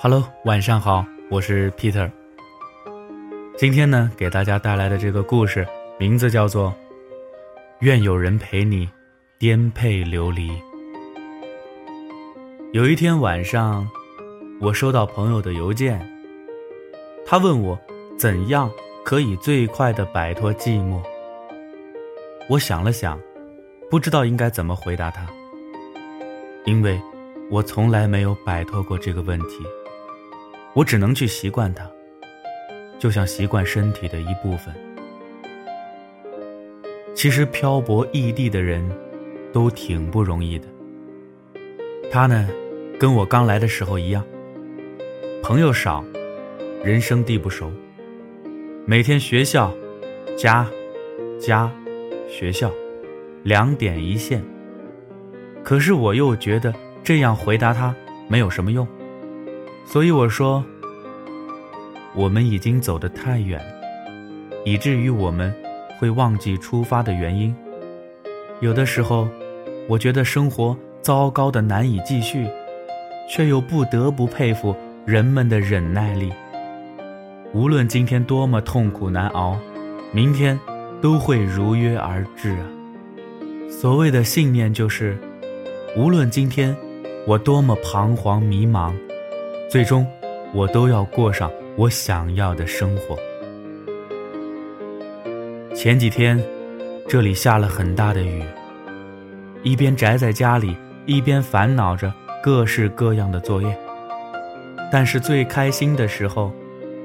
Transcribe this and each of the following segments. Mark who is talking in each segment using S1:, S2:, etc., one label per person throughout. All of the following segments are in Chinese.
S1: Hello，晚上好，我是 Peter。今天呢，给大家带来的这个故事名字叫做《愿有人陪你颠沛流离》。有一天晚上，我收到朋友的邮件，他问我怎样可以最快的摆脱寂寞。我想了想，不知道应该怎么回答他，因为。我从来没有摆脱过这个问题，我只能去习惯它，就像习惯身体的一部分。其实漂泊异地的人，都挺不容易的。他呢，跟我刚来的时候一样，朋友少，人生地不熟，每天学校、家、家、学校，两点一线。可是我又觉得。这样回答他没有什么用，所以我说，我们已经走得太远，以至于我们会忘记出发的原因。有的时候，我觉得生活糟糕的难以继续，却又不得不佩服人们的忍耐力。无论今天多么痛苦难熬，明天都会如约而至啊！所谓的信念就是，无论今天。我多么彷徨迷茫，最终，我都要过上我想要的生活。前几天，这里下了很大的雨，一边宅在家里，一边烦恼着各式各样的作业。但是最开心的时候，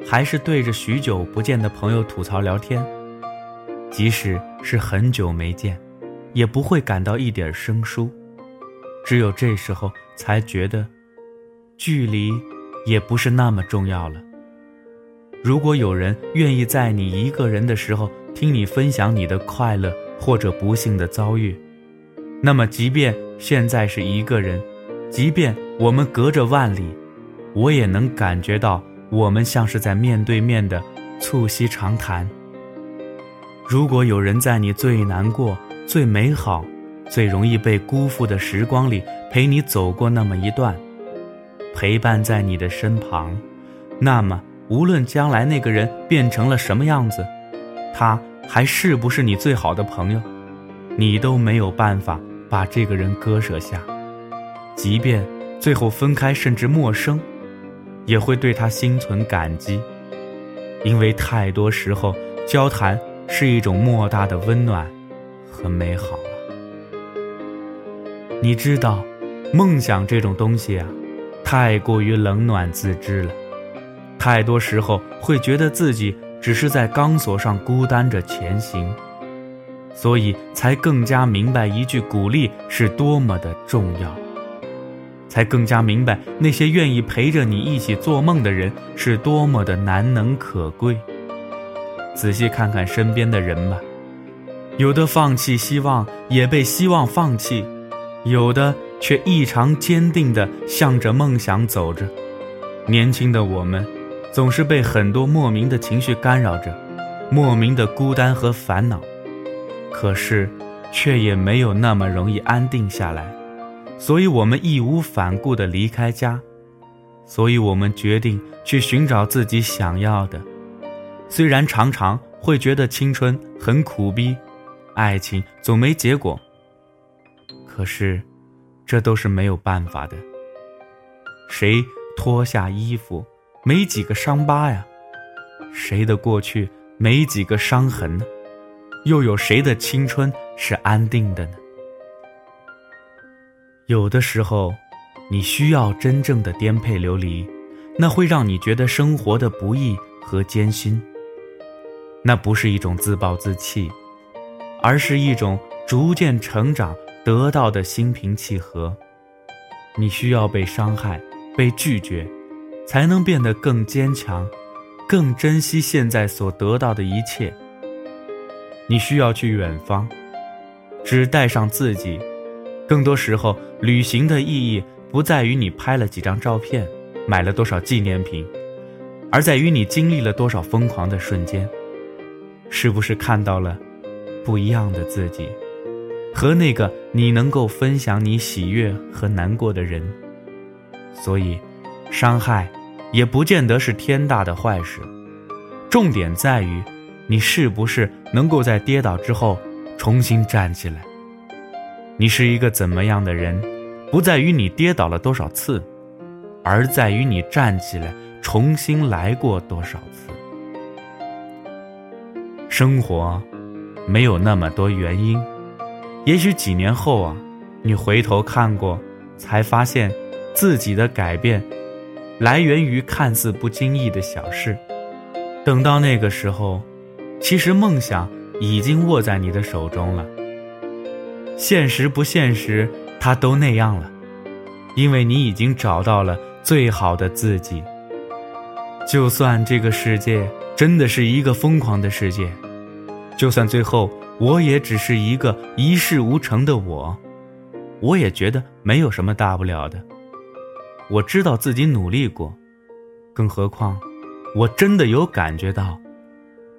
S1: 还是对着许久不见的朋友吐槽聊天，即使是很久没见，也不会感到一点生疏。只有这时候才觉得，距离也不是那么重要了。如果有人愿意在你一个人的时候听你分享你的快乐或者不幸的遭遇，那么即便现在是一个人，即便我们隔着万里，我也能感觉到我们像是在面对面的促膝长谈。如果有人在你最难过、最美好。最容易被辜负的时光里，陪你走过那么一段，陪伴在你的身旁，那么无论将来那个人变成了什么样子，他还是不是你最好的朋友，你都没有办法把这个人割舍下。即便最后分开，甚至陌生，也会对他心存感激，因为太多时候，交谈是一种莫大的温暖和美好啊。你知道，梦想这种东西啊，太过于冷暖自知了。太多时候会觉得自己只是在钢索上孤单着前行，所以才更加明白一句鼓励是多么的重要，才更加明白那些愿意陪着你一起做梦的人是多么的难能可贵。仔细看看身边的人吧，有的放弃希望，也被希望放弃。有的却异常坚定地向着梦想走着，年轻的我们，总是被很多莫名的情绪干扰着，莫名的孤单和烦恼，可是，却也没有那么容易安定下来，所以我们义无反顾地离开家，所以我们决定去寻找自己想要的，虽然常常会觉得青春很苦逼，爱情总没结果。可是，这都是没有办法的。谁脱下衣服，没几个伤疤呀？谁的过去没几个伤痕呢？又有谁的青春是安定的呢？有的时候，你需要真正的颠沛流离，那会让你觉得生活的不易和艰辛。那不是一种自暴自弃，而是一种逐渐成长。得到的心平气和，你需要被伤害、被拒绝，才能变得更坚强，更珍惜现在所得到的一切。你需要去远方，只带上自己。更多时候，旅行的意义不在于你拍了几张照片，买了多少纪念品，而在于你经历了多少疯狂的瞬间，是不是看到了不一样的自己？和那个你能够分享你喜悦和难过的人，所以，伤害也不见得是天大的坏事。重点在于，你是不是能够在跌倒之后重新站起来。你是一个怎么样的人，不在于你跌倒了多少次，而在于你站起来重新来过多少次。生活没有那么多原因，也许几年后啊，你回头看过，才发现自己的改变来源于看似不经意的小事。等到那个时候，其实梦想已经握在你的手中了。现实不现实，它都那样了，因为你已经找到了最好的自己。就算这个世界真的是一个疯狂的世界。就算最后我也只是一个一事无成的我，我也觉得没有什么大不了的。我知道自己努力过，更何况，我真的有感觉到，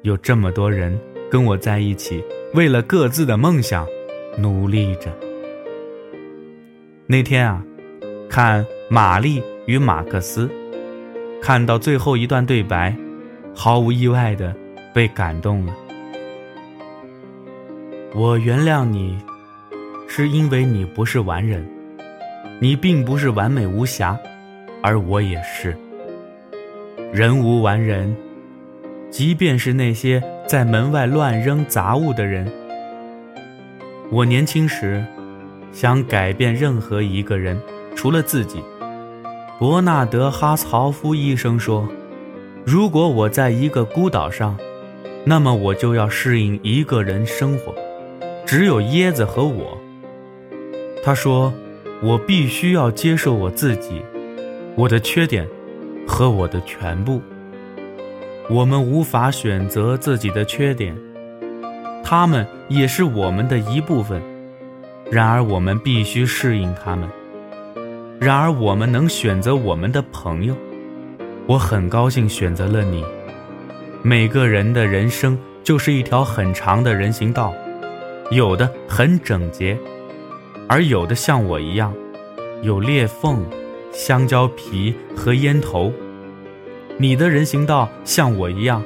S1: 有这么多人跟我在一起，为了各自的梦想努力着。那天啊，看《玛丽与马克思》，看到最后一段对白，毫无意外的被感动了。我原谅你，是因为你不是完人，你并不是完美无瑕，而我也是。人无完人，即便是那些在门外乱扔杂物的人。我年轻时，想改变任何一个人，除了自己。伯纳德·哈曹夫医生说：“如果我在一个孤岛上，那么我就要适应一个人生活。”只有椰子和我。他说：“我必须要接受我自己，我的缺点，和我的全部。我们无法选择自己的缺点，他们也是我们的一部分。然而，我们必须适应他们。然而，我们能选择我们的朋友。我很高兴选择了你。每个人的人生就是一条很长的人行道。”有的很整洁，而有的像我一样，有裂缝、香蕉皮和烟头。你的人行道像我一样，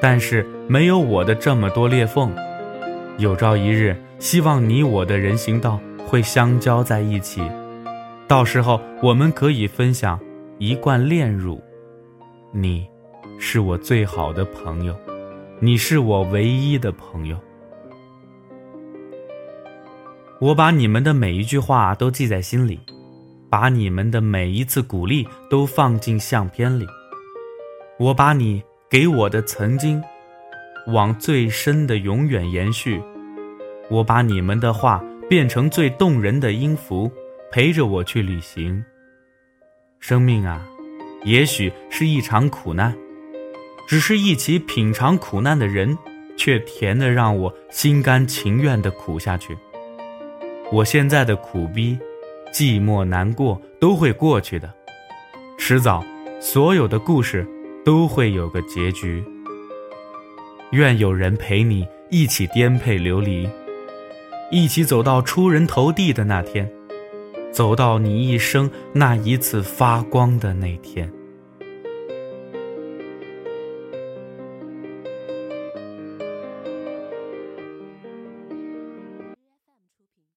S1: 但是没有我的这么多裂缝。有朝一日，希望你我的人行道会相交在一起，到时候我们可以分享一罐炼乳。你，是我最好的朋友，你是我唯一的朋友。我把你们的每一句话都记在心里，把你们的每一次鼓励都放进相片里。我把你给我的曾经，往最深的永远延续。我把你们的话变成最动人的音符，陪着我去旅行。生命啊，也许是一场苦难，只是一起品尝苦难的人，却甜的让我心甘情愿的苦下去。我现在的苦逼、寂寞、难过都会过去的，迟早，所有的故事都会有个结局。愿有人陪你一起颠沛流离，一起走到出人头地的那天，走到你一生那一次发光的那天。